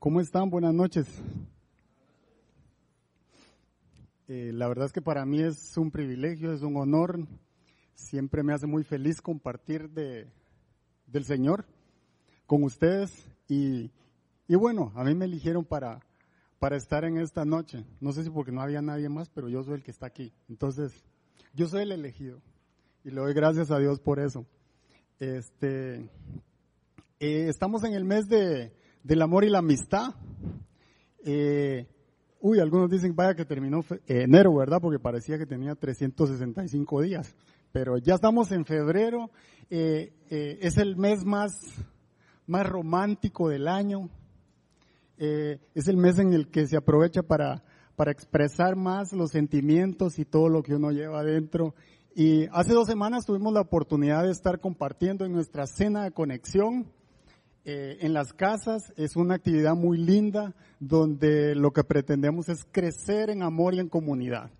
¿Cómo están? Buenas noches. Eh, la verdad es que para mí es un privilegio, es un honor. Siempre me hace muy feliz compartir de, del Señor con ustedes. Y, y bueno, a mí me eligieron para, para estar en esta noche. No sé si porque no había nadie más, pero yo soy el que está aquí. Entonces, yo soy el elegido. Y le doy gracias a Dios por eso. Este, eh, estamos en el mes de, del amor y la amistad. Eh, uy, algunos dicen, vaya que terminó enero, ¿verdad? Porque parecía que tenía 365 días. Pero ya estamos en febrero, eh, eh, es el mes más, más romántico del año. es el mes en el que se aprovecha para, para expresar más los sentimientos y todo lo que uno lleva adentro. Y hace dos semanas tuvimos la oportunidad de estar compartiendo en nuestra cena de conexión eh, en las casas es una actividad muy linda donde lo que pretendemos es crecer en amor y en comunidad.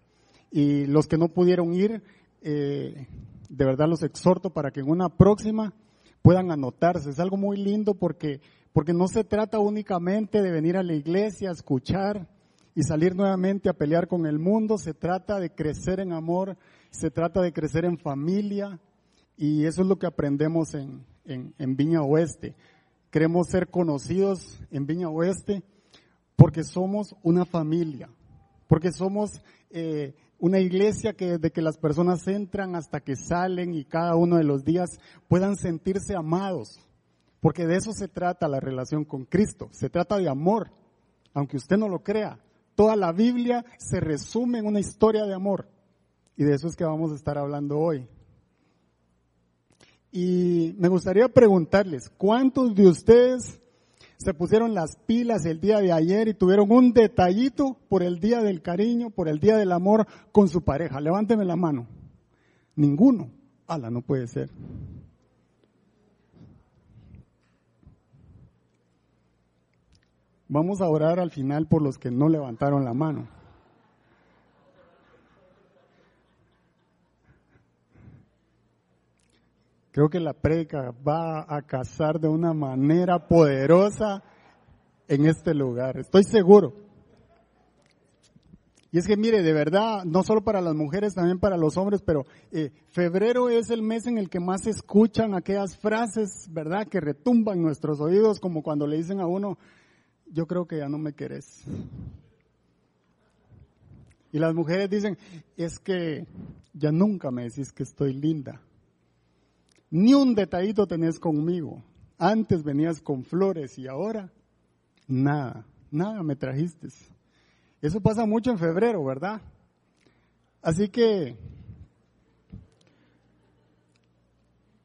Y los que no pudieron ir, eh, de verdad los exhorto para que en una próxima puedan anotarse. Es algo muy lindo porque, porque no se trata únicamente de venir a la iglesia a escuchar y salir nuevamente a pelear con el mundo, se trata de crecer en amor, se trata de crecer en familia y eso es lo que aprendemos en, en Viña Oeste. Queremos ser conocidos en Viña Oeste porque somos una familia, porque somos eh, una iglesia que desde que las personas entran hasta que salen y cada uno de los días puedan sentirse amados, porque de eso se trata la relación con Cristo, se trata de amor, aunque usted no lo crea. Toda la Biblia se resume en una historia de amor y de eso es que vamos a estar hablando hoy. Y me gustaría preguntarles, ¿cuántos de ustedes se pusieron las pilas el día de ayer y tuvieron un detallito por el día del cariño, por el día del amor con su pareja? Levánteme la mano. Ninguno. Ala, no puede ser. Vamos a orar al final por los que no levantaron la mano. Creo que la predica va a casar de una manera poderosa en este lugar. Estoy seguro. Y es que mire, de verdad, no solo para las mujeres, también para los hombres, pero eh, febrero es el mes en el que más se escuchan aquellas frases, ¿verdad? Que retumban nuestros oídos, como cuando le dicen a uno, yo creo que ya no me querés. Y las mujeres dicen, es que ya nunca me decís que estoy linda. Ni un detallito tenés conmigo. Antes venías con flores y ahora nada, nada me trajiste. Eso pasa mucho en febrero, ¿verdad? Así que,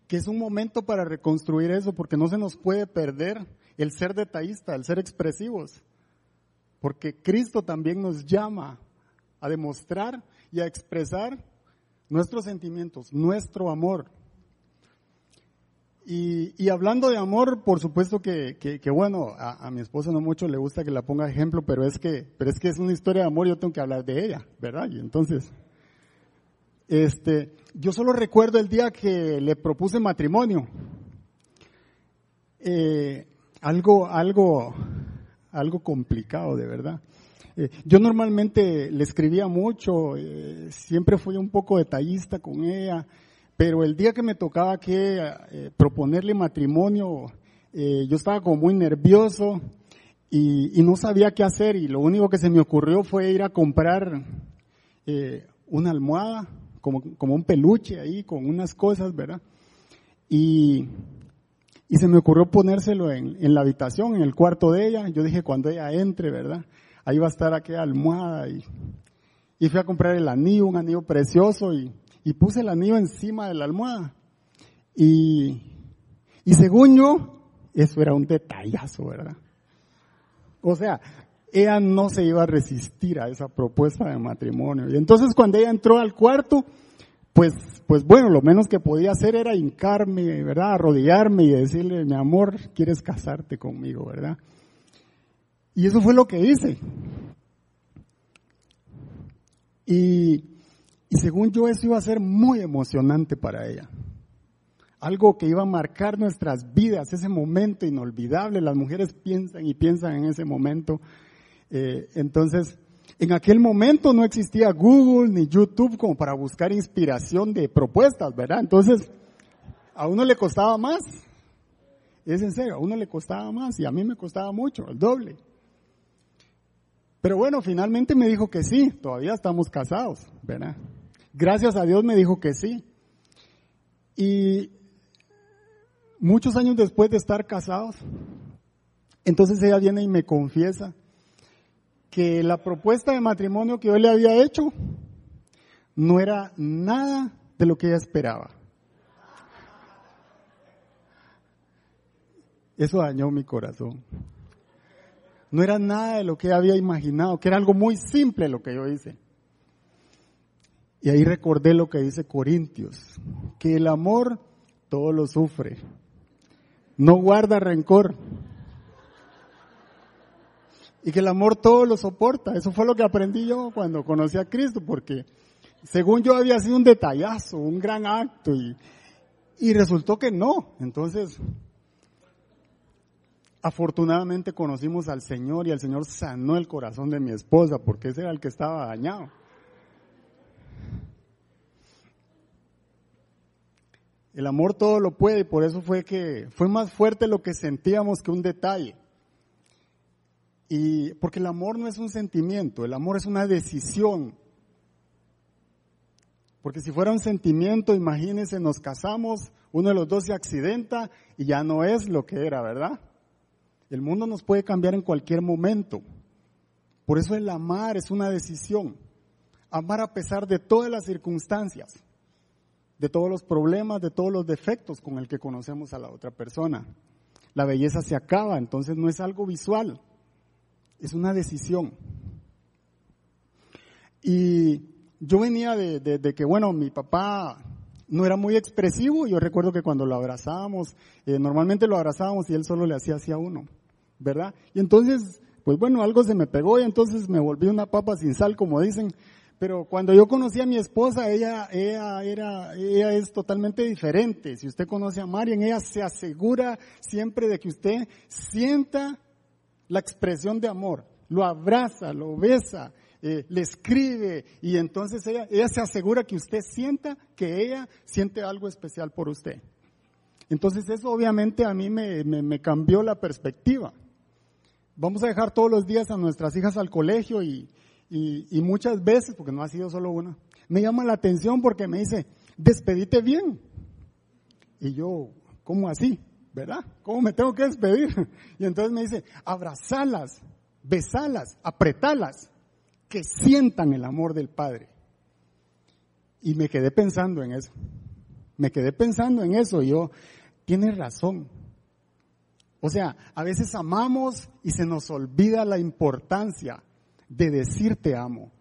que es un momento para reconstruir eso, porque no se nos puede perder el ser detallista, el ser expresivos, porque Cristo también nos llama a demostrar y a expresar nuestros sentimientos, nuestro amor, y, hablando de amor, por supuesto que, bueno, a, mi esposa no mucho le gusta que la ponga ejemplo, pero es que, pero es que es una historia de amor, yo tengo que hablar de ella, ¿verdad? Y entonces, este, yo solo recuerdo el día que le propuse matrimonio. Eh, algo, algo, algo complicado, de verdad. Eh, yo normalmente le escribía mucho, eh, siempre fui un poco detallista con ella. Pero el día que me tocaba que eh, proponerle matrimonio, eh, yo estaba como muy nervioso y, no sabía qué hacer y lo único que se me ocurrió fue ir a comprar eh, una almohada, como, un peluche ahí con unas cosas, ¿verdad? Y, se me ocurrió ponérselo en, en, la habitación, en el cuarto de ella. Yo dije, cuando ella entre, ¿verdad? Ahí va a estar aquella almohada. Y, y fui a comprar el anillo, un anillo precioso. Y, y puse el anillo encima de la almohada. Y, y según yo, eso era un detallazo, ¿verdad? O sea, ella no se iba a resistir a esa propuesta de matrimonio. Y entonces cuando ella entró al cuarto, pues, pues bueno, lo menos que podía hacer era hincarme, ¿verdad? Arrodillarme y decirle, mi amor, ¿quieres casarte conmigo, verdad? Y eso fue lo que hice. Y según yo eso iba a ser muy emocionante para ella. algo que iba a marcar nuestras vidas, ese momento inolvidable. Las mujeres piensan y piensan en ese momento. Eh, entonces, en aquel momento no existía Google ni YouTube como para buscar inspiración de propuestas, ¿verdad? Entonces, a uno le costaba más. Es en serio, a uno le costaba más y a mí me costaba mucho, el doble. Pero bueno, finalmente me dijo que sí, todavía estamos casados, ¿verdad? Gracias a Dios me dijo que sí. Y muchos años después de estar casados, entonces ella viene y me confiesa que la propuesta de matrimonio que yo le había hecho no era nada de lo que ella esperaba. Eso dañó mi corazón. No era nada de lo que ella había imaginado, que era algo muy simple lo que yo hice. Y ahí recordé lo que dice Corintios, que el amor todo lo sufre, no guarda rencor, y que el amor todo lo soporta. Eso fue lo que aprendí yo cuando conocí a Cristo, porque según yo había sido un detallazo, un gran acto, y, y resultó que no. Entonces, afortunadamente conocimos al Señor y el Señor sanó el corazón de mi esposa, porque ese era el que estaba dañado. El amor todo lo puede y por eso fue que fue más fuerte lo que sentíamos que un detalle. Y porque el amor no es un sentimiento, el amor es una decisión. Porque si fuera un sentimiento, imagínense, nos casamos, uno de los dos se accidenta y ya no es lo que era, ¿verdad? El mundo nos puede cambiar en cualquier momento. Por eso el amar es una decisión. Amar a pesar de todas las circunstancias, de todos los problemas, de todos los defectos con el que conocemos a la otra persona. La belleza se acaba, entonces no es algo visual, es una decisión. Y yo venía de, que, bueno, mi papá no era muy expresivo. Yo recuerdo que cuando lo abrazábamos, eh, normalmente lo abrazábamos y él solo le hacía hacia uno, ¿verdad? Y entonces, pues bueno, algo se me pegó y entonces me volví una papa sin sal, como dicen. Pero cuando yo conocí a mi esposa, ella, ella es totalmente diferente. Si usted conoce a Marian, ella se asegura siempre de que usted sienta la expresión de amor, lo abraza, lo besa, eh, le escribe y entonces ella, se asegura que usted sienta que ella siente algo especial por usted. Entonces eso obviamente a mí me, cambió la perspectiva. Vamos a dejar todos los días a nuestras hijas al colegio y, y, muchas veces, porque no ha sido solo una, me llama la atención porque me dice, despedite bien. Y yo, ¿cómo así? ¿verdad? ¿Cómo me tengo que despedir? Y entonces me dice, abrazalas, besalas, apretalas, que sientan el amor del Padre. Y me quedé pensando en eso. Me quedé pensando en eso. Y yo, tienes razón. O sea, a veces amamos y se nos olvida la importancia de decir te amo.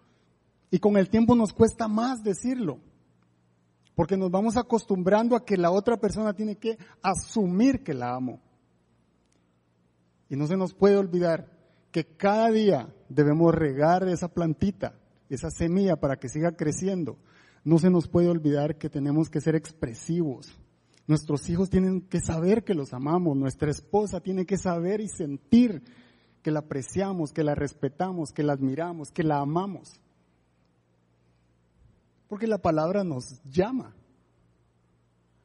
Y con el tiempo nos cuesta más decirlo. Porque nos vamos acostumbrando a que la otra persona tiene que asumir que la amo. Y no se nos puede olvidar que cada día debemos regar esa plantita, esa semilla para que siga creciendo. No se nos puede olvidar que tenemos que ser expresivos. Nuestros hijos tienen que saber que los amamos. Nuestra esposa tiene que saber y sentir que la apreciamos, que la respetamos, que la admiramos, que la amamos. Porque la palabra nos llama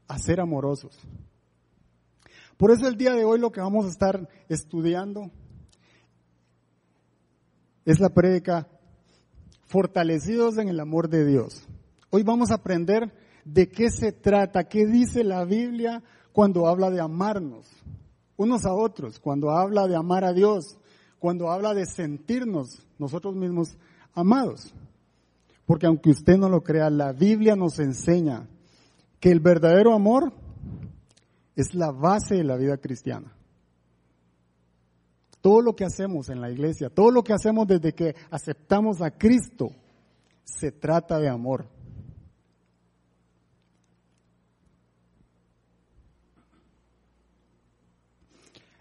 a ser amorosos. Por eso el día de hoy lo que vamos a estar estudiando es la prédica Fortalecidos en el amor de Dios. Hoy vamos a aprender de qué se trata, qué dice la Biblia cuando habla de amarnos unos a otros, cuando habla de amar a Dios, cuando habla de sentirnos nosotros mismos amados. Porque aunque usted no lo crea, la Biblia nos enseña que el verdadero amor es la base de la vida cristiana. Todo lo que hacemos en la iglesia, todo lo que hacemos desde que aceptamos a Cristo, se trata de amor.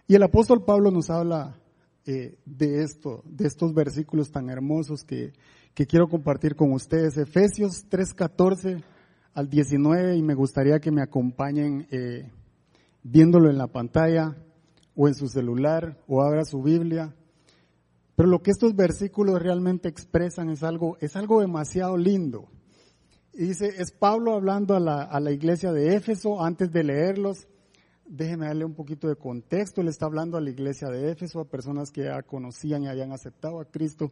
Y el apóstol Pablo nos habla eh, de esto, de estos versículos tan hermosos que que quiero compartir con ustedes. Efesios 3:14 al 19 y me gustaría que me acompañen eh, viéndolo en la pantalla o en su celular o abra su Biblia. Pero lo que estos versículos realmente expresan es algo, es algo demasiado lindo. Y dice, es Pablo hablando a la, a la iglesia de Éfeso antes de leerlos. Déjeme darle un poquito de contexto. Él está hablando a la iglesia de Éfeso, a personas que ya conocían y habían aceptado a Cristo.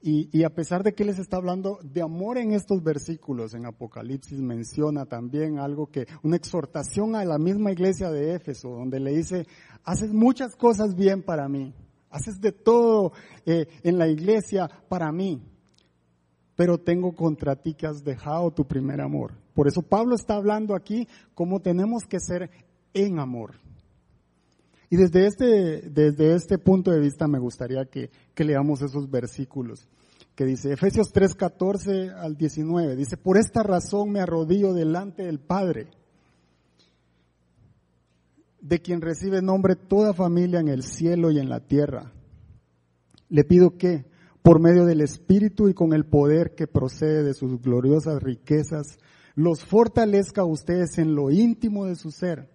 Y, a pesar de que les está hablando de amor en estos versículos, en Apocalipsis menciona también algo que, una exhortación a la misma iglesia de Éfeso, donde le dice, haces muchas cosas bien para mí, haces de todo eh, en la iglesia para mí, pero tengo contra ti que has dejado tu primer amor. Por eso Pablo está hablando aquí cómo tenemos que ser en amor. Y desde este, desde este punto de vista me gustaría que, que leamos esos versículos que dice Efesios 3, 14 al 19. Dice, por esta razón me arrodillo delante del Padre, de quien recibe nombre toda familia en el cielo y en la tierra. Le pido que, por medio del Espíritu y con el poder que procede de sus gloriosas riquezas, los fortalezca a ustedes en lo íntimo de su ser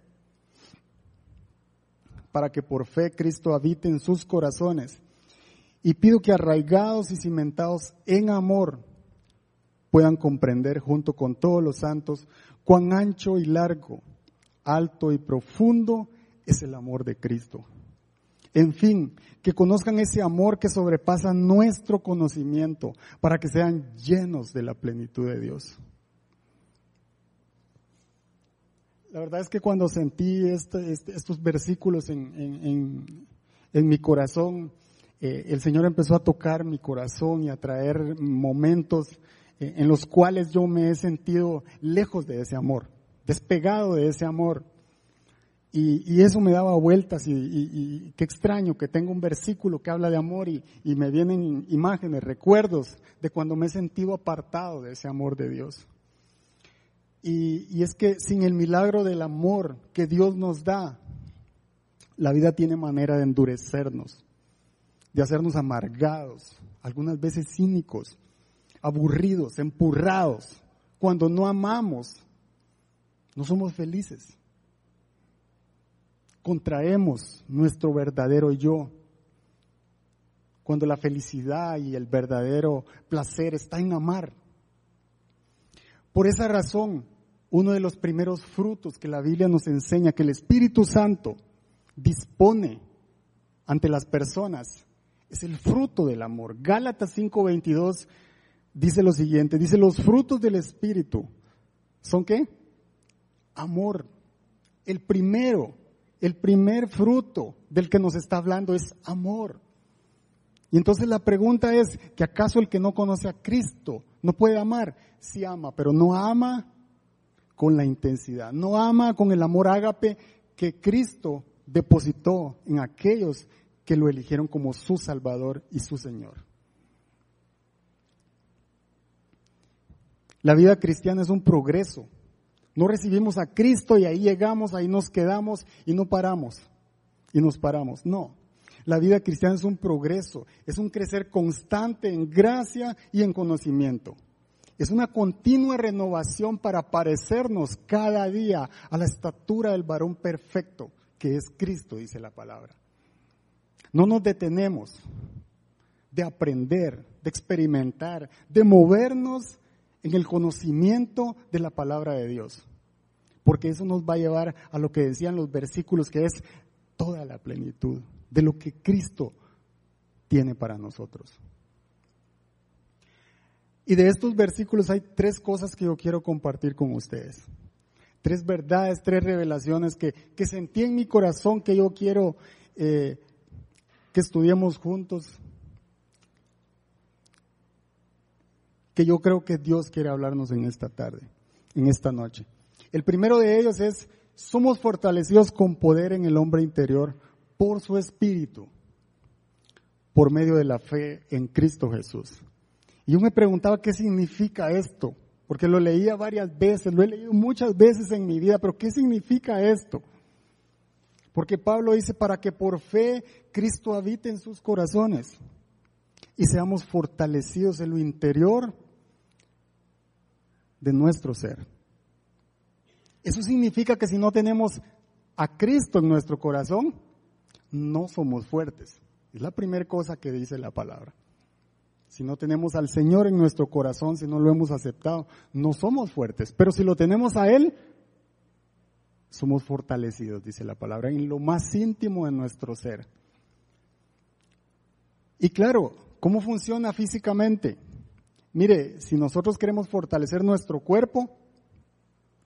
para que por fe Cristo habite en sus corazones. Y pido que arraigados y cimentados en amor puedan comprender junto con todos los santos cuán ancho y largo, alto y profundo es el amor de Cristo. En fin, que conozcan ese amor que sobrepasa nuestro conocimiento para que sean llenos de la plenitud de Dios. La verdad es que cuando sentí este, este, estos versículos en, mi corazón, eh, el Señor empezó a tocar mi corazón y a traer momentos eh, en los cuales yo me he sentido lejos de ese amor, despegado de ese amor. Y, eso me daba vueltas y, qué extraño que tengo un versículo que habla de amor y, me vienen imágenes, recuerdos de cuando me he sentido apartado de ese amor de Dios. Y, es que sin el milagro del amor que Dios nos da, la vida tiene manera de endurecernos, de hacernos amargados, algunas veces cínicos, aburridos, empurrados. Cuando no amamos, no somos felices. Contraemos nuestro verdadero yo. Cuando la felicidad y el verdadero placer está en amar. Por esa razón, uno de los primeros frutos que la Biblia nos enseña que el Espíritu Santo dispone ante las personas es el fruto del amor. Gálatas 5:22 dice lo siguiente, dice los frutos del Espíritu son qué? Amor. El primero, el primer fruto del que nos está hablando es amor. Y entonces la pregunta es, ¿que acaso el que no conoce a Cristo no puede amar? Sí ama, pero no ama con la intensidad. No ama con el amor ágape que Cristo depositó en aquellos que lo eligieron como su Salvador y su Señor. La vida cristiana es un progreso. No recibimos a Cristo y ahí llegamos, ahí nos quedamos y no paramos. Y nos paramos. No. La vida cristiana es un progreso, es un crecer constante en gracia y en conocimiento. Es una continua renovación para parecernos cada día a la estatura del varón perfecto, que es Cristo, dice la palabra. No nos detenemos de aprender, de experimentar, de movernos en el conocimiento de la palabra de Dios. Porque eso nos va a llevar a lo que decían los versículos, que es toda la plenitud de lo que Cristo tiene para nosotros. Y de estos versículos hay tres cosas que yo quiero compartir con ustedes. Tres verdades, tres revelaciones que, que sentí en mi corazón que yo quiero eh, que estudiemos juntos. Que yo creo que Dios quiere hablarnos en esta tarde, en esta noche. El primero de ellos es, somos fortalecidos con poder en el hombre interior por su espíritu, por medio de la fe en Cristo Jesús. Y yo me preguntaba qué significa esto, porque lo leía varias veces, lo he leído muchas veces en mi vida, pero ¿qué significa esto? Porque Pablo dice, para que por fe Cristo habite en sus corazones y seamos fortalecidos en lo interior de nuestro ser. Eso significa que si no tenemos a Cristo en nuestro corazón, no somos fuertes. Es la primera cosa que dice la palabra. Si no tenemos al Señor en nuestro corazón, si no lo hemos aceptado, no somos fuertes. Pero si lo tenemos a Él, somos fortalecidos, dice la palabra, en lo más íntimo de nuestro ser. Y claro, ¿cómo funciona físicamente? Mire, si nosotros queremos fortalecer nuestro cuerpo,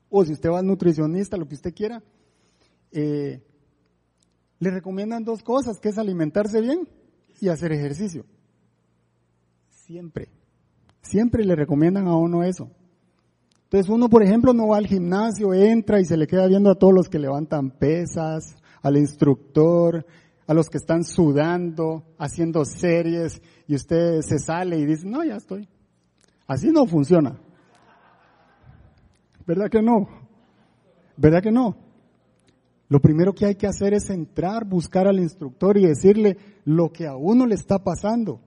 o si usted va al nutricionista, lo que usted quiera, eh, le recomiendan dos cosas, que es alimentarse bien y hacer ejercicio. Siempre, siempre le recomiendan a uno eso. Entonces uno, por ejemplo, no va al gimnasio, entra y se le queda viendo a todos los que levantan pesas, al instructor, a los que están sudando, haciendo series, y usted se sale y dice, no, ya estoy. Así no funciona. ¿Verdad que no? ¿Verdad que no? Lo primero que hay que hacer es entrar, buscar al instructor y decirle lo que a uno le está pasando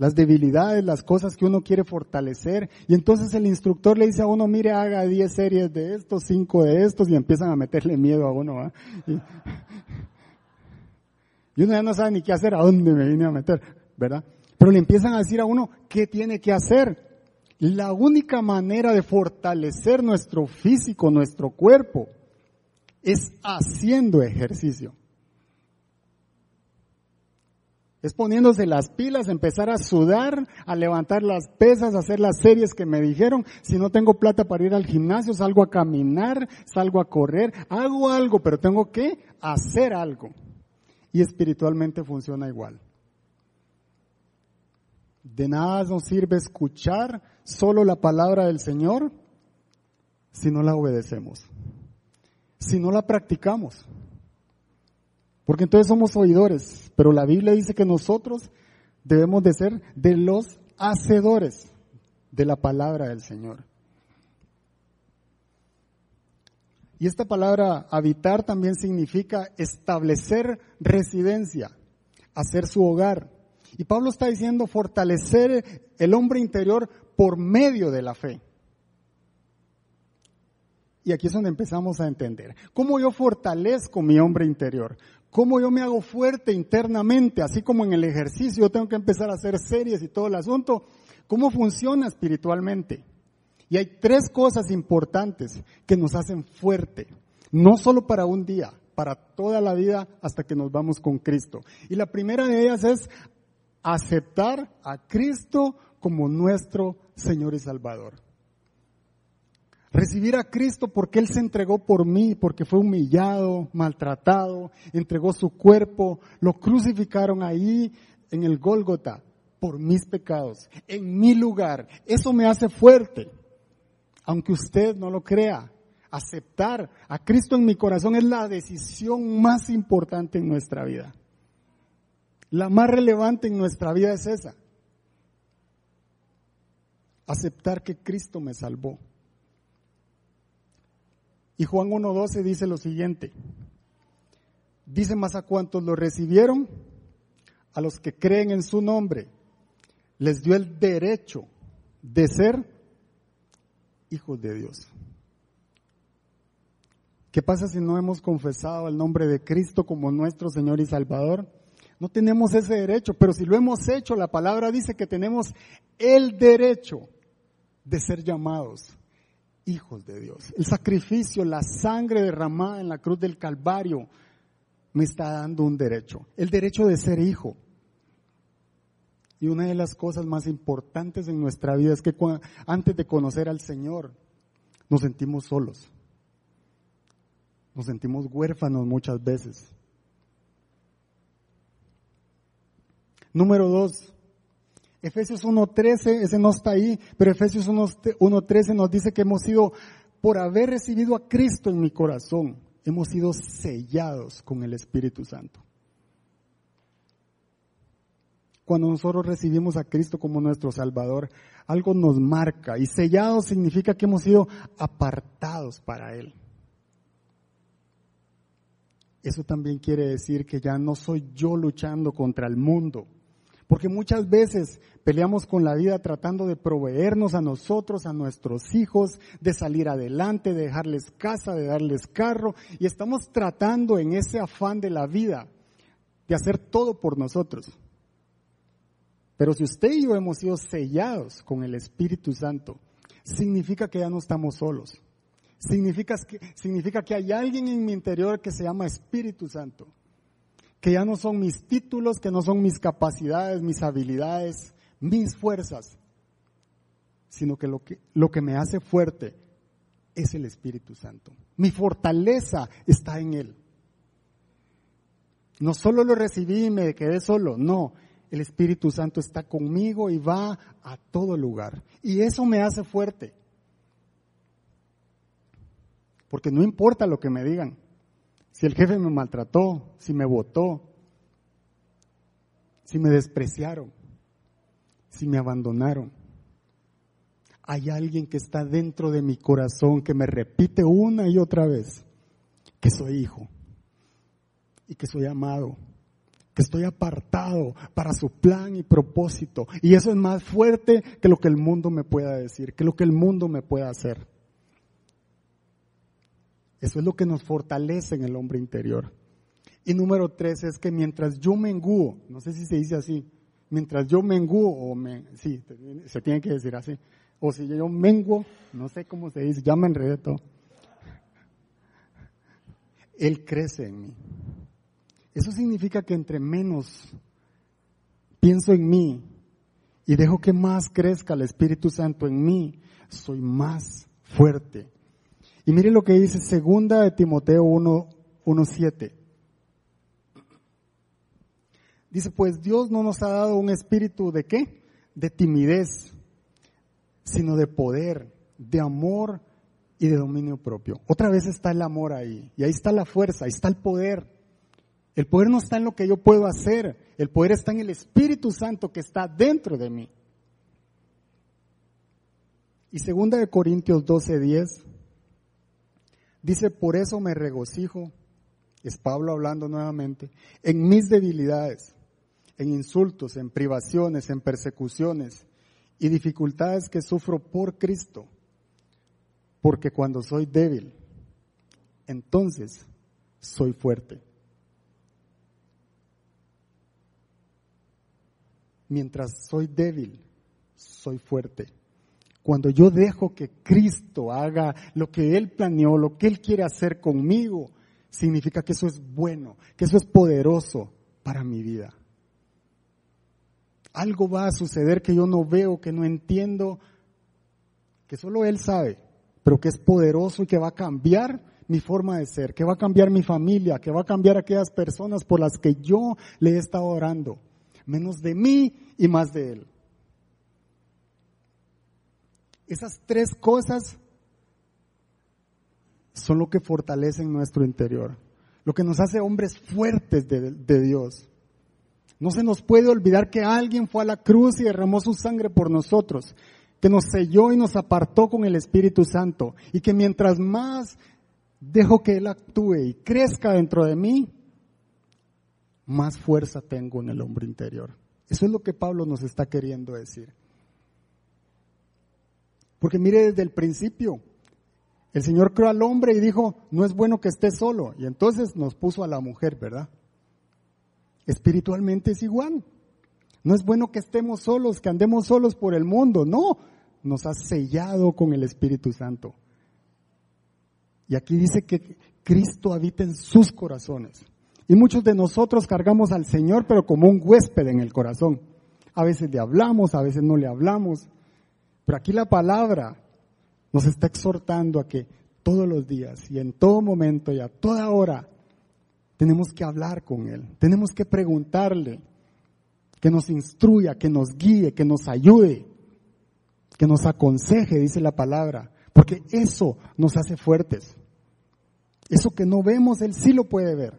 las debilidades, las cosas que uno quiere fortalecer. Y entonces el instructor le dice a uno, mire, haga 10 series de estos, 5 de estos, y empiezan a meterle miedo a uno. Y, y, uno ya no sabe ni qué hacer, a dónde me vine a meter, ¿verdad? Pero le empiezan a decir a uno qué tiene que hacer. La única manera de fortalecer nuestro físico, nuestro cuerpo, es haciendo ejercicio. Es poniéndose las pilas, empezar a sudar, a levantar las pesas, a hacer las series que me dijeron. Si no tengo plata para ir al gimnasio, salgo a caminar, salgo a correr, hago algo, pero tengo que hacer algo. Y espiritualmente funciona igual. De nada nos sirve escuchar solo la palabra del Señor si no la obedecemos, si no la practicamos. Porque entonces somos oidores, pero la Biblia dice que nosotros debemos de ser de los hacedores de la palabra del Señor. Y esta palabra habitar también significa establecer residencia, hacer su hogar. Y Pablo está diciendo fortalecer el hombre interior por medio de la fe. Y aquí es donde empezamos a entender. ¿Cómo yo fortalezco mi hombre interior? ¿Cómo yo me hago fuerte internamente? Así como en el ejercicio yo tengo que empezar a hacer series y todo el asunto. ¿Cómo funciona espiritualmente? Y hay tres cosas importantes que nos hacen fuerte. No solo para un día, para toda la vida hasta que nos vamos con Cristo. Y la primera de ellas es aceptar a Cristo como nuestro Señor y Salvador. Recibir a Cristo porque Él se entregó por mí, porque fue humillado, maltratado, entregó su cuerpo, lo crucificaron ahí en el Gólgota por mis pecados, en mi lugar. Eso me hace fuerte, aunque usted no lo crea. Aceptar a Cristo en mi corazón es la decisión más importante en nuestra vida. La más relevante en nuestra vida es esa. Aceptar que Cristo me salvó. Y Juan 1.12 dice lo siguiente. Dice más a cuantos lo recibieron, a los que creen en su nombre, les dio el derecho de ser hijos de Dios. ¿Qué pasa si no hemos confesado el nombre de Cristo como nuestro Señor y Salvador? No tenemos ese derecho, pero si lo hemos hecho, la palabra dice que tenemos el derecho de ser llamados hijos de Dios. El sacrificio, la sangre derramada en la cruz del Calvario me está dando un derecho, el derecho de ser hijo. Y una de las cosas más importantes en nuestra vida es que antes de conocer al Señor nos sentimos solos, nos sentimos huérfanos muchas veces. Número dos, Efesios 1.13, ese no está ahí, pero Efesios 1.13 nos dice que hemos sido, por haber recibido a Cristo en mi corazón, hemos sido sellados con el Espíritu Santo. Cuando nosotros recibimos a Cristo como nuestro Salvador, algo nos marca y sellados significa que hemos sido apartados para Él. Eso también quiere decir que ya no soy yo luchando contra el mundo, Porque muchas veces peleamos con la vida tratando de proveernos a nosotros, a nuestros hijos, de salir adelante, de dejarles casa, de darles carro. Y estamos tratando en ese afán de la vida de hacer todo por nosotros. Pero si usted y yo hemos sido sellados con el Espíritu Santo, significa que ya no estamos solos. Significa que, significa que hay alguien en mi interior que se llama Espíritu Santo que ya no son mis títulos, que no son mis capacidades, mis habilidades, mis fuerzas, sino que lo que, lo que me hace fuerte es el Espíritu Santo. Mi fortaleza está en Él. No solo lo recibí y me quedé solo, no, el Espíritu Santo está conmigo y va a todo lugar. Y eso me hace fuerte. Porque no importa lo que me digan, si el jefe me maltrató, si me votó, si me despreciaron, si me abandonaron. Hay alguien que está dentro de mi corazón que me repite una y otra vez que soy hijo y que soy amado, que estoy apartado para su plan y propósito. Y eso es más fuerte que lo que el mundo me pueda decir, que lo que el mundo me pueda hacer. Eso es lo que nos fortalece en el hombre interior. Y número tres es que mientras yo menguo, no sé si se dice así, mientras yo menguo, o me, sí, se tiene que decir así, o si yo menguo, no sé cómo se dice, ya me enredé todo. Él crece en mí. Eso significa que entre menos pienso en mí y dejo que más crezca el Espíritu Santo en mí, soy más fuerte y mire lo que dice segunda de Timoteo 1, 7. Dice, pues Dios no nos ha dado un espíritu de qué? De timidez, sino de poder, de amor y de dominio propio. Otra vez está el amor ahí, y ahí está la fuerza, ahí está el poder. El poder no está en lo que yo puedo hacer, el poder está en el Espíritu Santo que está dentro de mí. Y segunda de Corintios 12, 10 Dice, por eso me regocijo, es Pablo hablando nuevamente, en mis debilidades, en insultos, en privaciones, en persecuciones y dificultades que sufro por Cristo. Porque cuando soy débil, entonces soy fuerte. Mientras soy débil, soy fuerte. Cuando yo dejo que Cristo haga lo que Él planeó, lo que Él quiere hacer conmigo, significa que eso es bueno, que eso es poderoso para mi vida. Algo va a suceder que yo no veo, que no entiendo, que solo Él sabe, pero que es poderoso y que va a cambiar mi forma de ser, que va a cambiar mi familia, que va a cambiar aquellas personas por las que yo le he estado orando. Menos de mí y más de Él. Esas tres cosas son lo que fortalecen nuestro interior, lo que nos hace hombres fuertes de, Dios. No se nos puede olvidar que alguien fue a la cruz y derramó su sangre por nosotros, que nos selló y nos apartó con el Espíritu Santo y que mientras más dejo que Él actúe y crezca dentro de mí, más fuerza tengo en el hombre interior. Eso es lo que Pablo nos está queriendo decir. Porque mire desde el principio, el Señor creó al hombre y dijo, no es bueno que esté solo. Y entonces nos puso a la mujer, ¿verdad? Espiritualmente es igual. No es bueno que estemos solos, que andemos solos por el mundo. No, nos ha sellado con el Espíritu Santo. Y aquí dice que Cristo habita en sus corazones. Y muchos de nosotros cargamos al Señor, pero como un huésped en el corazón. A veces le hablamos, a veces no le hablamos. Pero aquí la palabra nos está exhortando a que todos los días y en todo momento y a toda hora tenemos que hablar con Él, tenemos que preguntarle, que nos instruya, que nos guíe, que nos ayude, que nos aconseje, dice la palabra, porque eso nos hace fuertes. Eso que no vemos, Él sí lo puede ver.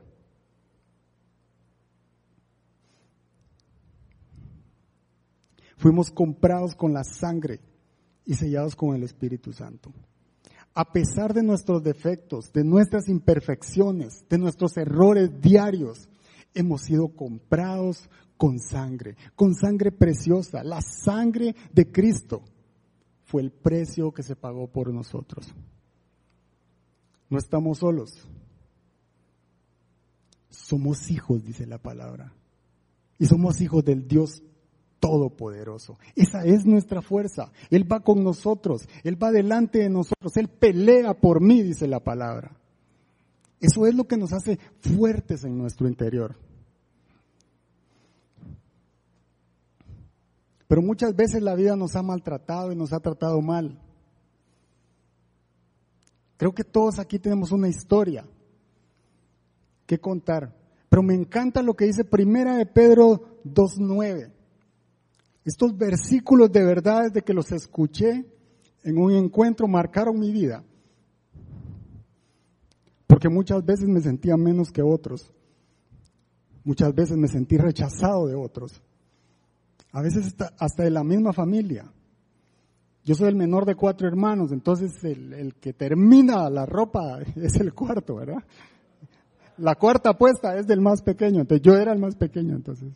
Fuimos comprados con la sangre y sellados con el Espíritu Santo. A pesar de nuestros defectos, de nuestras imperfecciones, de nuestros errores diarios, Hemos sido comprados con sangre, con sangre preciosa. La sangre de Cristo fue el precio que se pagó por nosotros. No estamos solos. Somos hijos, dice la palabra. Y somos hijos del Dios Todopoderoso. Esa es nuestra fuerza. Él va con nosotros. Él va delante de nosotros. Él pelea por mí, dice la palabra. Eso es lo que nos hace fuertes en nuestro interior. Pero muchas veces la vida nos ha maltratado y nos ha tratado mal. Creo que todos aquí tenemos una historia que contar. Pero me encanta lo que dice Primera de Pedro 2.9. Estos versículos de verdad desde que los escuché en un encuentro marcaron mi vida. Porque muchas veces me sentía menos que otros. Muchas veces me sentí rechazado de otros. A veces hasta, de la misma familia. Yo soy el menor de cuatro hermanos, entonces el, que termina la ropa es el cuarto, ¿verdad? La cuarta puesta es del más pequeño, entonces yo era el más pequeño, entonces.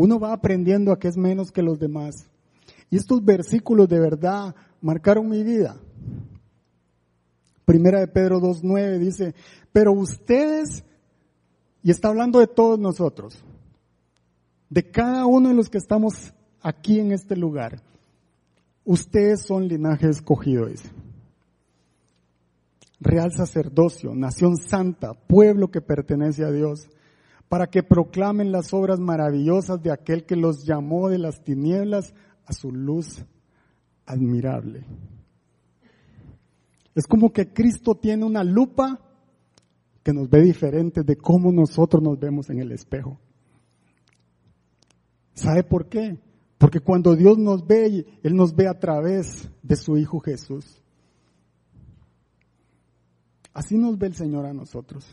Uno va aprendiendo a que es menos que los demás. Y estos versículos de verdad marcaron mi vida. Primera de Pedro 2.9 dice, pero ustedes, y está hablando de todos nosotros, de cada uno de los que estamos aquí en este lugar, Ustedes son linaje escogido, dice. Real sacerdocio, nación santa, pueblo que pertenece a Dios, para que proclamen las obras maravillosas de aquel que los llamó de las tinieblas a su luz admirable. Es como que Cristo tiene una lupa que nos ve diferente de cómo nosotros nos vemos en el espejo. ¿Sabe por qué? Porque cuando Dios nos ve, Él nos ve a través de su Hijo Jesús. Así nos ve el Señor a nosotros.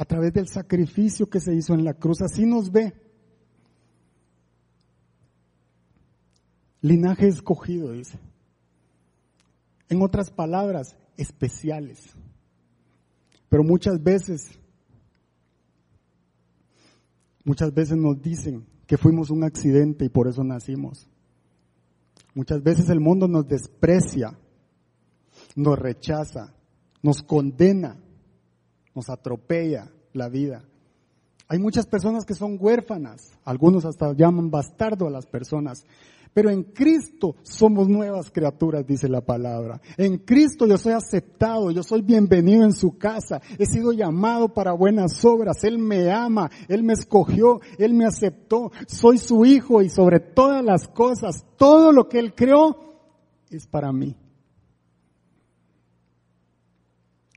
A través del sacrificio que se hizo en la cruz, así nos ve. Linaje escogido, dice. En otras palabras, especiales. Pero muchas veces Muchas veces nos dicen que fuimos un accidente y por eso nacimos. Muchas veces el mundo nos desprecia, nos rechaza, nos condena, nos atropella la vida. Hay muchas personas que son huérfanas, algunos hasta llaman bastardo a las personas, pero en Cristo somos nuevas criaturas, dice la palabra. En Cristo yo soy aceptado, yo soy bienvenido en su casa. He sido llamado para buenas obras. Él me ama, Él me escogió, Él me aceptó. Soy su hijo y sobre todas las cosas, todo lo que Él creó es para mí.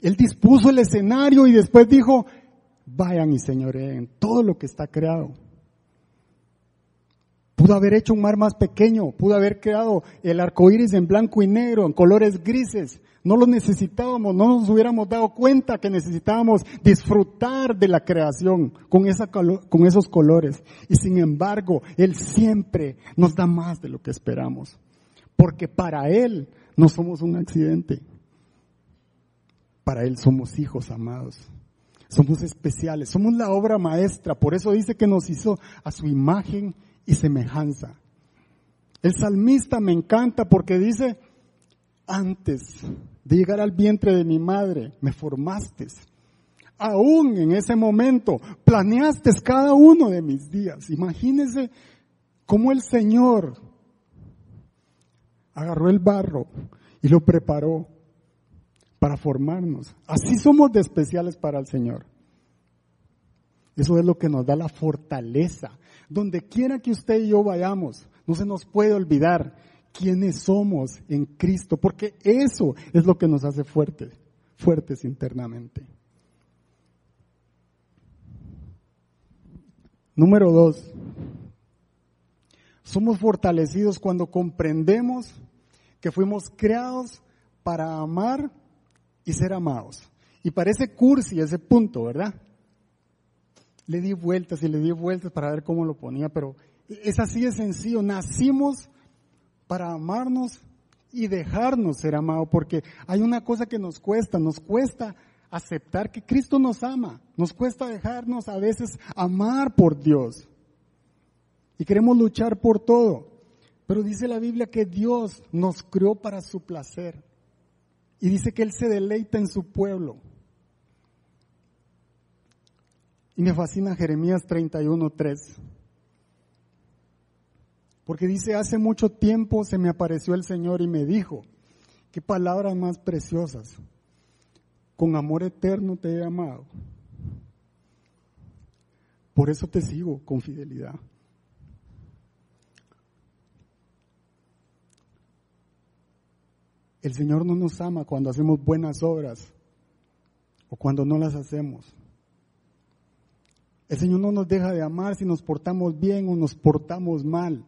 Él dispuso el escenario y después dijo, vayan y señoreen todo lo que está creado. Pudo haber hecho un mar más pequeño, pudo haber creado el arco iris en blanco y negro, en colores grises. No lo necesitábamos, no nos hubiéramos dado cuenta que necesitábamos disfrutar de la creación con, esos colores. Y sin embargo, Él siempre nos da más de lo que esperamos. Porque para Él no somos un accidente. Para Él somos hijos amados. Somos especiales, somos la obra maestra. Por eso dice que nos hizo a su imagen y semejanza. El salmista me encanta porque dice, antes de llegar al vientre de mi madre, me formaste. Aún en ese momento, planeaste cada uno de mis días. Imagínese cómo el Señor agarró el barro y lo preparó para formarnos. Así somos de especiales para el Señor. Eso es lo que nos da la fortaleza. Donde quiera que usted y yo vayamos, no se nos puede olvidar quiénes somos en Cristo, porque eso es lo que nos hace fuertes, fuertes internamente. Número dos, somos fortalecidos cuando comprendemos que fuimos creados para amar y ser amados. Y parece cursi ese punto, ¿verdad? le di vueltas y le di vueltas para ver cómo lo ponía, pero es así de sencillo. Nacimos para amarnos y dejarnos ser amados, porque hay una cosa que nos cuesta, nos cuesta aceptar que Cristo nos ama. Nos cuesta dejarnos a veces amar por Dios. Y queremos luchar por todo. Pero dice la Biblia que Dios nos creó para su placer. Y dice que Él se deleita en su pueblo. Y me fascina Jeremías 31.3. Porque dice, hace mucho tiempo se me apareció el Señor y me dijo, qué palabras más preciosas, con amor eterno te he amado. Por eso te sigo con fidelidad. El Señor no nos ama cuando hacemos buenas obras o cuando no las hacemos. El Señor no nos deja de amar si nos portamos bien o nos portamos mal.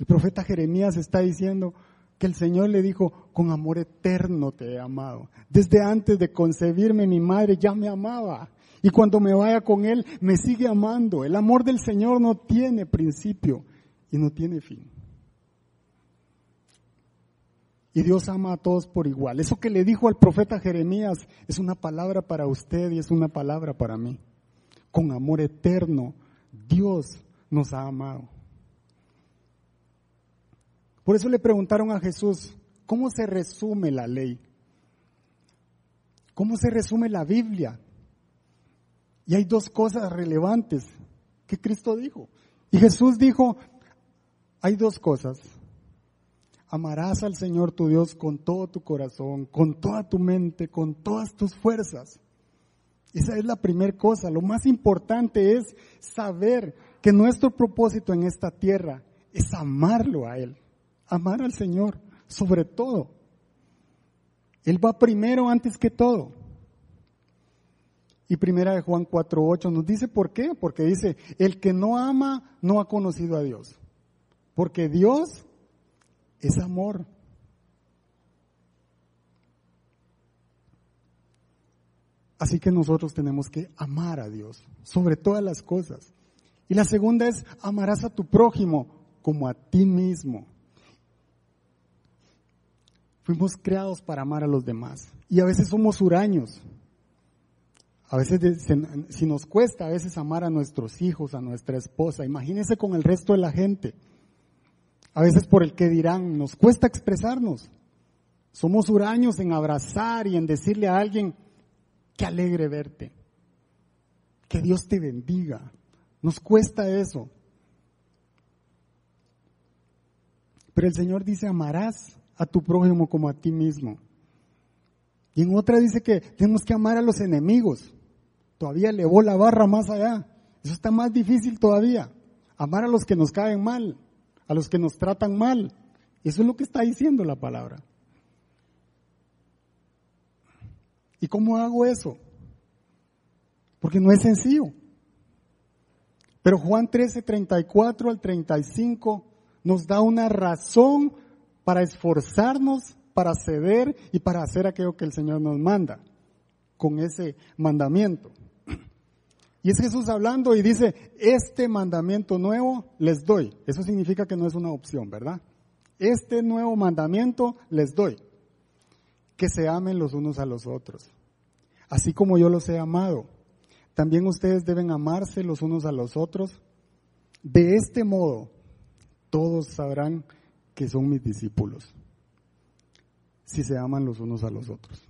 El profeta Jeremías está diciendo que el Señor le dijo, con amor eterno te he amado. Desde antes de concebirme mi madre ya me amaba. Y cuando me vaya con Él, me sigue amando. El amor del Señor no tiene principio y no tiene fin. Y Dios ama a todos por igual. Eso que le dijo al profeta Jeremías es una palabra para usted y es una palabra para mí. Con amor eterno, Dios nos ha amado. Por eso le preguntaron a Jesús, ¿cómo se resume la ley? ¿Cómo se resume la Biblia? Y hay dos cosas relevantes que Cristo dijo. Y Jesús dijo, hay dos cosas. Amarás al Señor tu Dios con todo tu corazón, con toda tu mente, con todas tus fuerzas. Esa es la primera cosa. Lo más importante es saber que nuestro propósito en esta tierra es amarlo a Él amar al Señor sobre todo. Él va primero antes que todo. Y primera de Juan 4.8 nos dice por qué, porque dice, el que no ama no ha conocido a Dios, porque Dios es amor. Así que nosotros tenemos que amar a Dios sobre todas las cosas. Y la segunda es, amarás a tu prójimo como a ti mismo. Fuimos creados para amar a los demás. Y a veces somos huraños. A veces, si nos cuesta a veces amar a nuestros hijos, a nuestra esposa, imagínense con el resto de la gente. A veces por el que dirán, nos cuesta expresarnos. Somos huraños en abrazar y en decirle a alguien, que alegre verte, que Dios te bendiga. Nos cuesta eso. Pero el Señor dice, amarás a tu prójimo como a ti mismo. Y en otra dice que tenemos que amar a los enemigos. Todavía elevó la barra más allá. Eso está más difícil todavía. Amar a los que nos caen mal, a los que nos tratan mal. Eso es lo que está diciendo la palabra. ¿Y cómo hago eso? Porque no es sencillo. Pero Juan 13, 34 al 35 nos da una razón para esforzarnos, para ceder y para hacer aquello que el Señor nos manda con ese mandamiento. Y es Jesús hablando y dice, este mandamiento nuevo les doy. Eso significa que no es una opción, ¿verdad? Este nuevo mandamiento les doy. Que se amen los unos a los otros. Así como yo los he amado. También ustedes deben amarse los unos a los otros. De este modo, todos sabrán que son mis discípulos, si se aman los unos a los otros.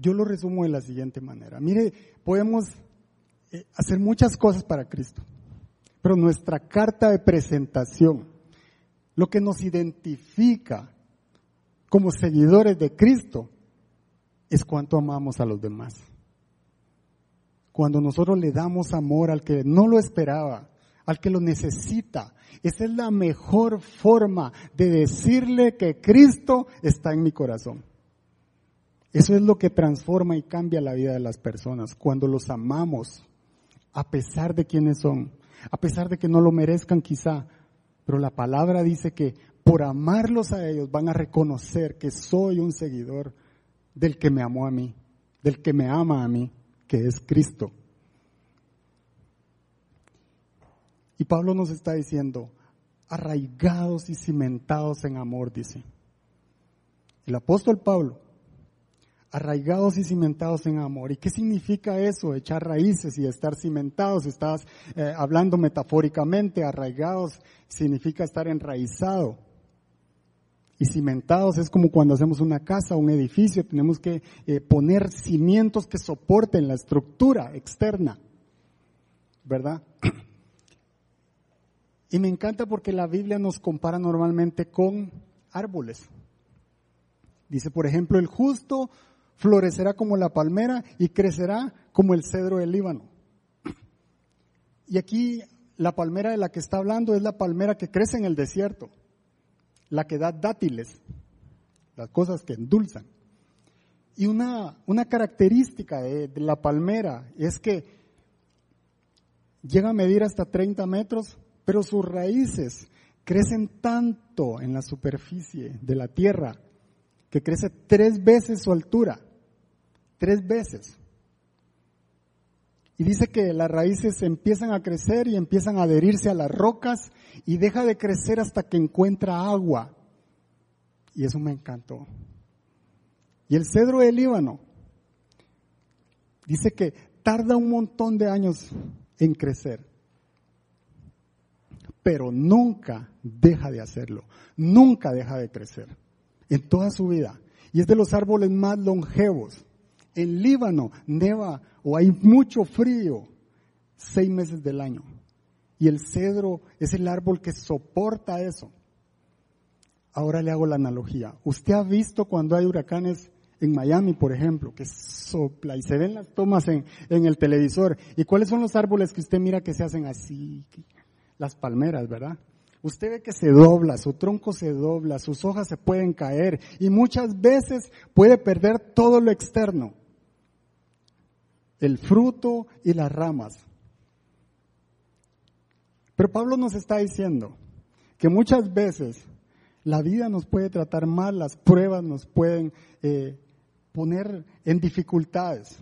Yo lo resumo de la siguiente manera. Mire, podemos eh, hacer muchas cosas para Cristo, pero nuestra carta de presentación, lo que nos identifica como seguidores de Cristo, es cuánto amamos a los demás. Cuando nosotros le damos amor al que no lo esperaba, al que lo necesita. Esa es la mejor forma de decirle que Cristo está en mi corazón. Eso es lo que transforma y cambia la vida de las personas cuando los amamos, a pesar de quienes son, a pesar de que no lo merezcan quizá. Pero la palabra dice que por amarlos a ellos van a reconocer que soy un seguidor del que me amó a mí, del que me ama a mí, que es Cristo. Y Pablo nos está diciendo, arraigados y cimentados en amor, dice. El apóstol Pablo, arraigados y cimentados en amor. ¿Y qué significa eso? Echar raíces y estar cimentados. Estás eh, hablando metafóricamente, arraigados significa estar enraizado. Y cimentados es como cuando hacemos una casa, un edificio, tenemos que eh, poner cimientos que soporten la estructura externa, ¿verdad? Y me encanta porque la Biblia nos compara normalmente con árboles. Dice, por ejemplo, el justo florecerá como la palmera y crecerá como el cedro del Líbano. Y aquí la palmera de la que está hablando es la palmera que crece en el desierto, la que da dátiles, las cosas que endulzan. Y una, una característica de, de la palmera es que llega a medir hasta 30 metros pero sus raíces crecen tanto en la superficie de la tierra que crece tres veces su altura, tres veces. Y dice que las raíces empiezan a crecer y empiezan a adherirse a las rocas y deja de crecer hasta que encuentra agua. Y eso me encantó. Y el cedro del Líbano dice que tarda un montón de años en crecer pero nunca deja de hacerlo, nunca deja de crecer en toda su vida. Y es de los árboles más longevos. En Líbano neva o hay mucho frío seis meses del año. Y el cedro es el árbol que soporta eso. Ahora le hago la analogía. Usted ha visto cuando hay huracanes en Miami, por ejemplo, que sopla y se ven las tomas en, en el televisor. ¿Y cuáles son los árboles que usted mira que se hacen así? las palmeras, ¿verdad? Usted ve que se dobla, su tronco se dobla, sus hojas se pueden caer y muchas veces puede perder todo lo externo, el fruto y las ramas. Pero Pablo nos está diciendo que muchas veces la vida nos puede tratar mal, las pruebas nos pueden eh, poner en dificultades.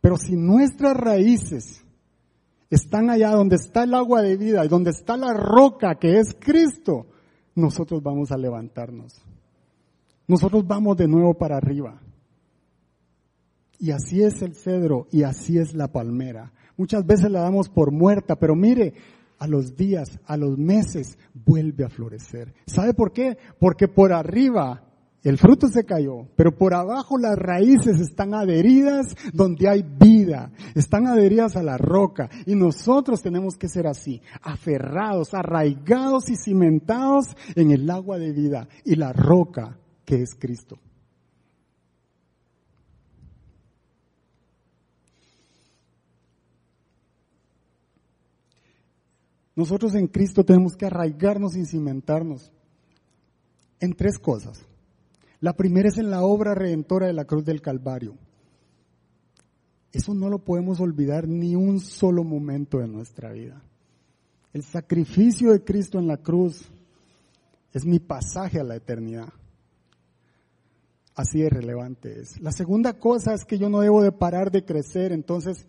Pero si nuestras raíces están allá donde está el agua de vida y donde está la roca que es Cristo, nosotros vamos a levantarnos. Nosotros vamos de nuevo para arriba. Y así es el cedro y así es la palmera. Muchas veces la damos por muerta, pero mire, a los días, a los meses, vuelve a florecer. ¿Sabe por qué? Porque por arriba el fruto se cayó, pero por abajo las raíces están adheridas donde hay vida, están adheridas a la roca. Y nosotros tenemos que ser así, aferrados, arraigados y cimentados en el agua de vida y la roca que es Cristo. Nosotros en Cristo tenemos que arraigarnos y cimentarnos en tres cosas. La primera es en la obra redentora de la cruz del Calvario. Eso no lo podemos olvidar ni un solo momento de nuestra vida. El sacrificio de Cristo en la cruz es mi pasaje a la eternidad. Así de relevante es. La segunda cosa es que yo no debo de parar de crecer, entonces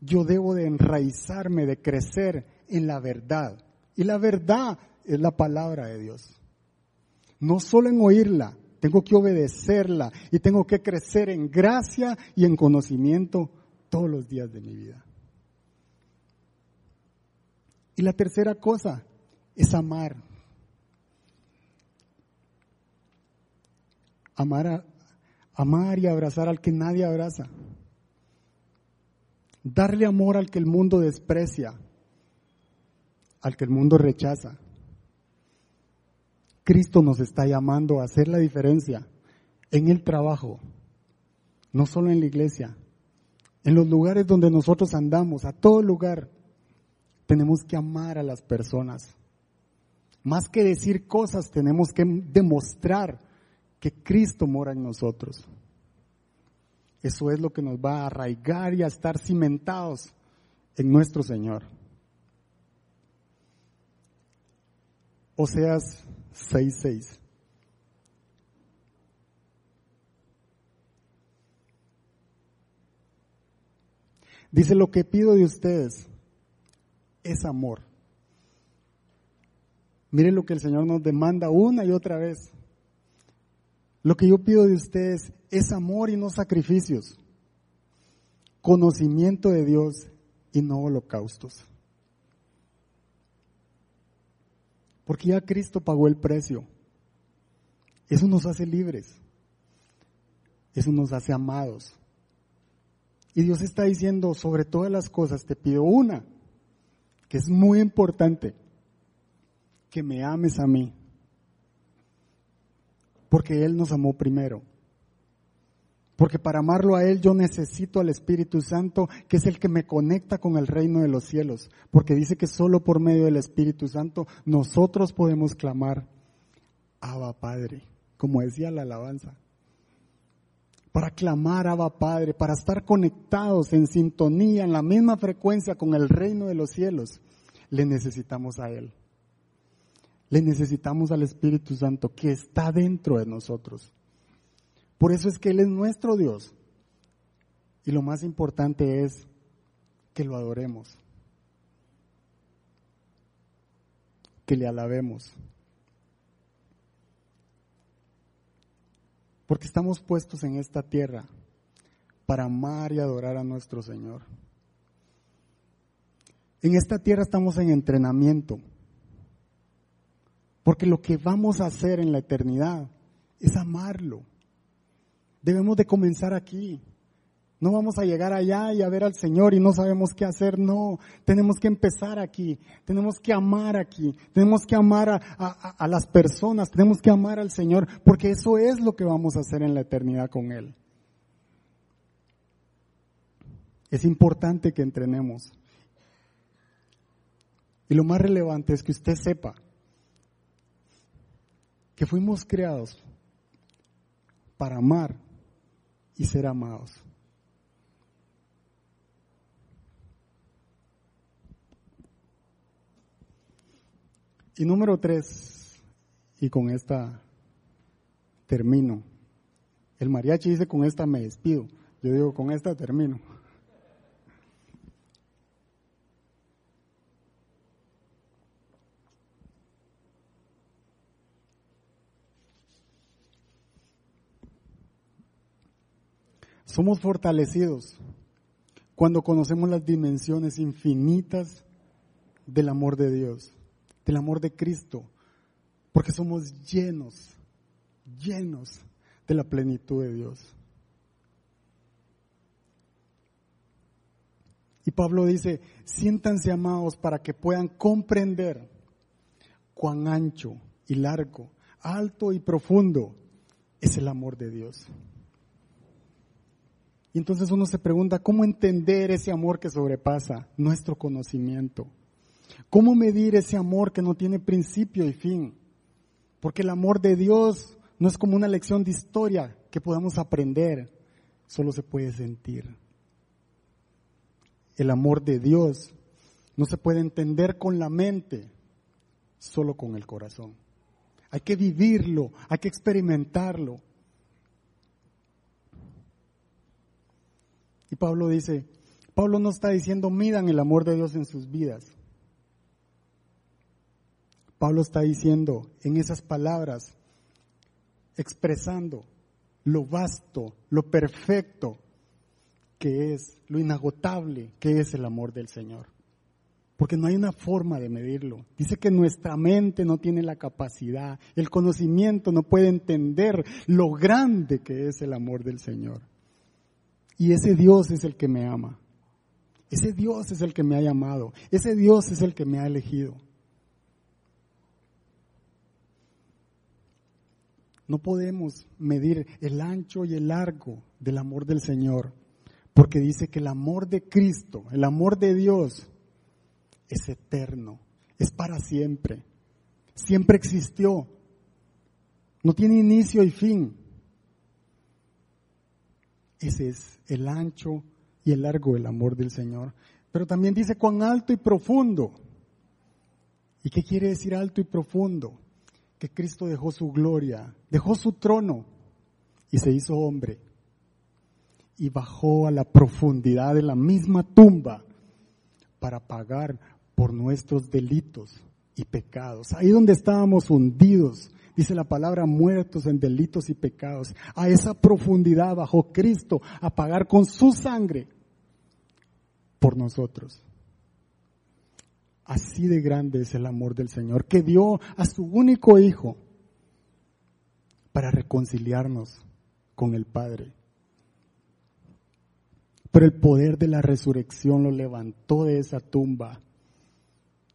yo debo de enraizarme, de crecer en la verdad. Y la verdad es la palabra de Dios. No solo en oírla, tengo que obedecerla y tengo que crecer en gracia y en conocimiento todos los días de mi vida. Y la tercera cosa es amar. Amar, amar y abrazar al que nadie abraza. Darle amor al que el mundo desprecia, al que el mundo rechaza. Cristo nos está llamando a hacer la diferencia en el trabajo, no solo en la iglesia, en los lugares donde nosotros andamos, a todo lugar, tenemos que amar a las personas. Más que decir cosas, tenemos que demostrar que Cristo mora en nosotros. Eso es lo que nos va a arraigar y a estar cimentados en nuestro Señor. Oseas 6.6. Dice, lo que pido de ustedes es amor. Miren lo que el Señor nos demanda una y otra vez. Lo que yo pido de ustedes es amor y no sacrificios, conocimiento de Dios y no holocaustos. Porque ya Cristo pagó el precio. Eso nos hace libres. Eso nos hace amados. Y Dios está diciendo, sobre todas las cosas, te pido una, que es muy importante, que me ames a mí. Porque Él nos amó primero. Porque para amarlo a Él yo necesito al Espíritu Santo, que es el que me conecta con el reino de los cielos. Porque dice que solo por medio del Espíritu Santo nosotros podemos clamar, Abba Padre, como decía la alabanza. Para clamar, Abba Padre, para estar conectados en sintonía, en la misma frecuencia con el reino de los cielos, le necesitamos a Él. Le necesitamos al Espíritu Santo que está dentro de nosotros. Por eso es que Él es nuestro Dios. Y lo más importante es que lo adoremos, que le alabemos. Porque estamos puestos en esta tierra para amar y adorar a nuestro Señor. En esta tierra estamos en entrenamiento. Porque lo que vamos a hacer en la eternidad es amarlo Debemos de comenzar aquí. No vamos a llegar allá y a ver al Señor y no sabemos qué hacer. No, tenemos que empezar aquí. Tenemos que amar aquí. Tenemos que amar a, a, las personas. Tenemos que amar al Señor porque eso es lo que vamos a hacer en la eternidad con Él. Es importante que entrenemos. Y lo más relevante es que usted sepa que fuimos creados para amar y ser amados. Y número tres, y con esta termino. El mariachi dice con esta me despido. Yo digo con esta termino. Somos fortalecidos cuando conocemos las dimensiones infinitas del amor de Dios, del amor de Cristo, porque somos llenos, llenos de la plenitud de Dios. Y Pablo dice, siéntanse amados para que puedan comprender cuán ancho y largo, alto y profundo es el amor de Dios. Y entonces uno se pregunta, ¿cómo entender ese amor que sobrepasa nuestro conocimiento? ¿Cómo medir ese amor que no tiene principio y fin? Porque el amor de Dios no es como una lección de historia que podamos aprender, solo se puede sentir. El amor de Dios no se puede entender con la mente, solo con el corazón. Hay que vivirlo, hay que experimentarlo. Y Pablo dice, Pablo no está diciendo midan el amor de Dios en sus vidas. Pablo está diciendo en esas palabras, expresando lo vasto, lo perfecto que es, lo inagotable que es el amor del Señor. Porque no hay una forma de medirlo. Dice que nuestra mente no tiene la capacidad, el conocimiento no puede entender lo grande que es el amor del Señor. Y ese Dios es el que me ama. Ese Dios es el que me ha llamado. Ese Dios es el que me ha elegido. No podemos medir el ancho y el largo del amor del Señor, porque dice que el amor de Cristo, el amor de Dios, es eterno, es para siempre. Siempre existió. No tiene inicio y fin. Ese es el ancho y el largo del amor del Señor. Pero también dice cuán alto y profundo. ¿Y qué quiere decir alto y profundo? Que Cristo dejó su gloria, dejó su trono y se hizo hombre. Y bajó a la profundidad de la misma tumba para pagar por nuestros delitos y pecados. Ahí donde estábamos hundidos, Dice la palabra muertos en delitos y pecados. A esa profundidad bajó Cristo a pagar con su sangre por nosotros. Así de grande es el amor del Señor, que dio a su único Hijo para reconciliarnos con el Padre. Pero el poder de la resurrección lo levantó de esa tumba.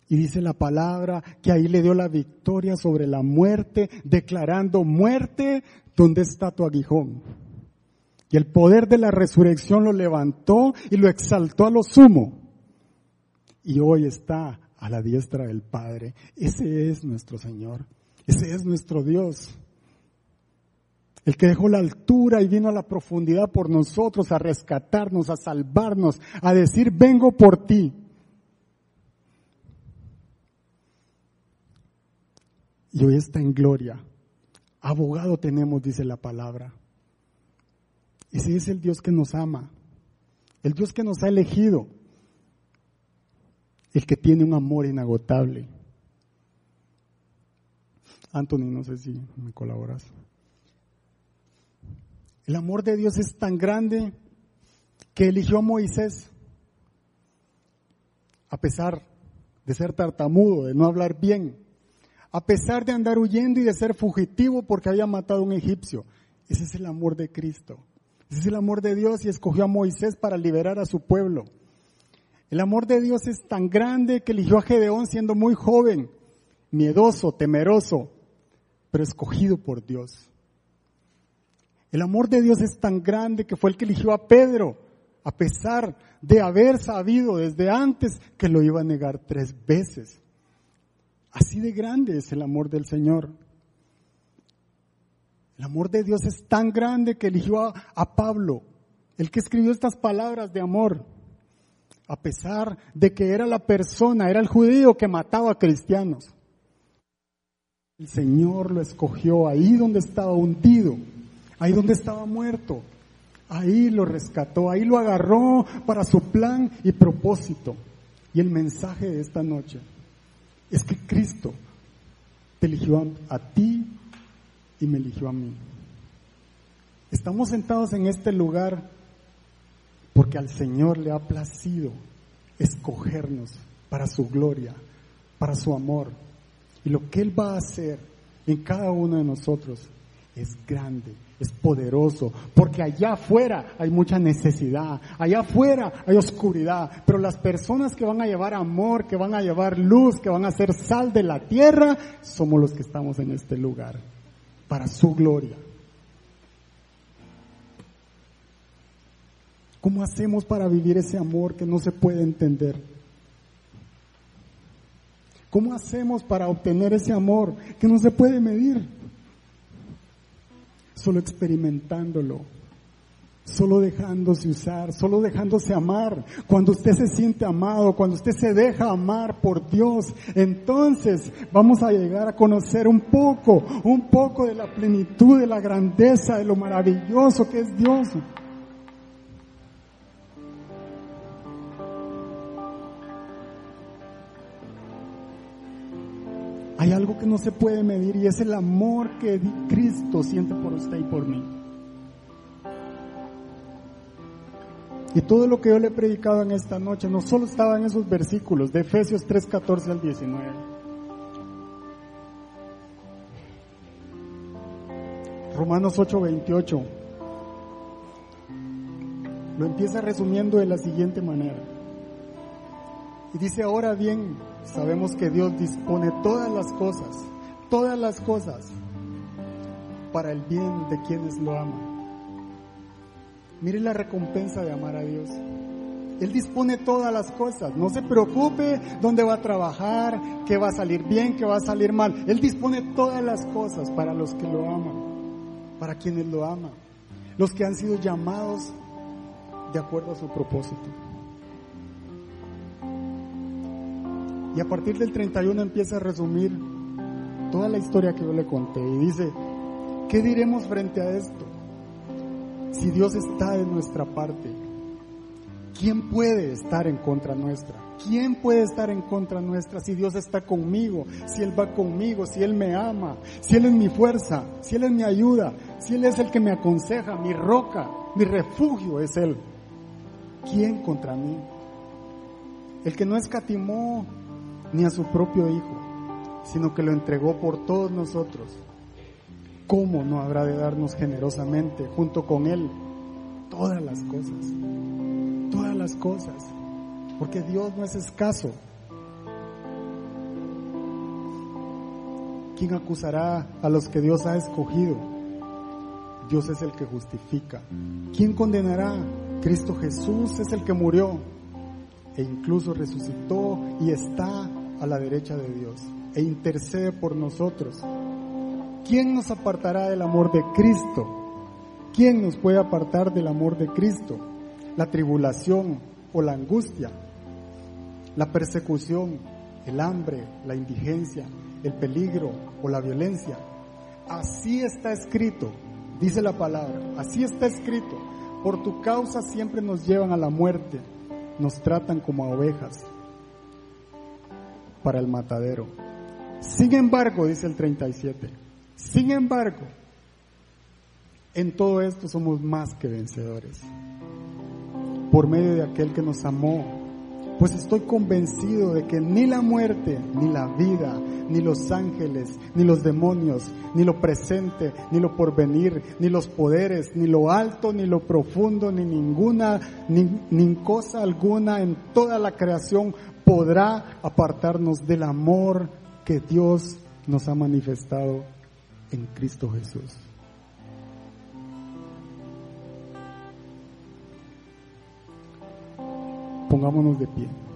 Y dice la palabra que ahí le dio la victoria sobre la muerte, declarando muerte, ¿dónde está tu aguijón? Y el poder de la resurrección lo levantó y lo exaltó a lo sumo y hoy está a la diestra del Padre. Ese es nuestro Señor, ese es nuestro Dios. El que dejó la altura y vino a la profundidad por nosotros, a rescatarnos, a salvarnos, a decir, vengo por ti. Y hoy está en gloria. Abogado tenemos, dice la palabra. Ese es el Dios que nos ama, el Dios que nos ha elegido el que tiene un amor inagotable. Anthony, no sé si me colaboras. El amor de Dios es tan grande que eligió a Moisés, a pesar de ser tartamudo, de no hablar bien, a pesar de andar huyendo y de ser fugitivo porque había matado a un egipcio. Ese es el amor de Cristo. Ese es el amor de Dios y escogió a Moisés para liberar a su pueblo. El amor de Dios es tan grande que eligió a Gedeón siendo muy joven, miedoso, temeroso, pero escogido por Dios. El amor de Dios es tan grande que fue el que eligió a Pedro, a pesar de haber sabido desde antes que lo iba a negar tres veces. Así de grande es el amor del Señor. El amor de Dios es tan grande que eligió a, Pablo, el que escribió estas palabras de amor a pesar de que era la persona, era el judío que mataba a cristianos. El Señor lo escogió ahí donde estaba hundido, ahí donde estaba muerto. Ahí lo rescató, ahí lo agarró para su plan y propósito. Y el mensaje de esta noche es que Cristo te eligió a, ti y me eligió a mí. Estamos sentados en este lugar porque al Señor le ha placido escogernos para su gloria, para su amor. Y lo que Él va a hacer en cada uno de nosotros es grande, es poderoso, porque allá afuera hay mucha necesidad, allá afuera hay oscuridad, pero las personas que van a llevar amor, que van a llevar luz, que van a ser sal de la tierra, somos los que estamos en este lugar, para su gloria. ¿Cómo hacemos para vivir ese amor que no se puede entender? ¿Cómo hacemos para obtener ese amor que no se puede medir? Solo experimentándolo, solo dejándose usar, solo dejándose amar. Cuando usted se siente amado, cuando usted se deja amar por Dios, entonces vamos a llegar a conocer un poco, un poco de la plenitud, de la grandeza, de lo maravilloso que es Dios. Hay algo que no se puede medir y es el amor que Cristo siente por usted y por mí. Y todo lo que yo le he predicado en esta noche no solo estaba en esos versículos de Efesios 3, 14 al 19. Romanos 8, 28. Lo empieza resumiendo de la siguiente manera. Y dice, ahora bien, sabemos que Dios dispone todas las cosas, todas las cosas, para el bien de quienes lo aman. Mire la recompensa de amar a Dios. Él dispone todas las cosas. No se preocupe dónde va a trabajar, qué va a salir bien, qué va a salir mal. Él dispone todas las cosas para los que lo aman, para quienes lo aman, los que han sido llamados de acuerdo a su propósito. Y a partir del 31 empieza a resumir toda la historia que yo le conté y dice, ¿qué diremos frente a esto? Si Dios está de nuestra parte, ¿Quién puede estar en contra nuestra? ¿Quién puede estar en contra nuestra si Dios está conmigo, si Él va conmigo, si Él me ama, si Él es mi fuerza, si Él es mi ayuda, si Él es el que me aconseja, mi roca, mi refugio es Él? ¿Quién contra mí? El que no escatimó ni a su propio Hijo, sino que lo entregó por todos nosotros. ¿Cómo no habrá de darnos generosamente junto con Él todas las cosas? todas las cosas, porque Dios no es escaso. ¿Quién acusará a los que Dios ha escogido? Dios es el que justifica. ¿Quién condenará? Cristo Jesús es el que murió e incluso resucitó y está a la derecha de Dios e intercede por nosotros. ¿Quién nos apartará del amor de Cristo? ¿Quién nos puede apartar del amor de Cristo? la tribulación o la angustia, la persecución, el hambre, la indigencia, el peligro o la violencia. Así está escrito, dice la palabra, así está escrito. Por tu causa siempre nos llevan a la muerte, nos tratan como a ovejas para el matadero. Sin embargo, dice el 37, sin embargo, en todo esto somos más que vencedores por medio de aquel que nos amó. Pues estoy convencido de que ni la muerte, ni la vida, ni los ángeles, ni los demonios, ni lo presente, ni lo porvenir, ni los poderes, ni lo alto, ni lo profundo, ni ninguna, ni, ni cosa alguna en toda la creación podrá apartarnos del amor que Dios nos ha manifestado en Cristo Jesús. Pongámonos de pie.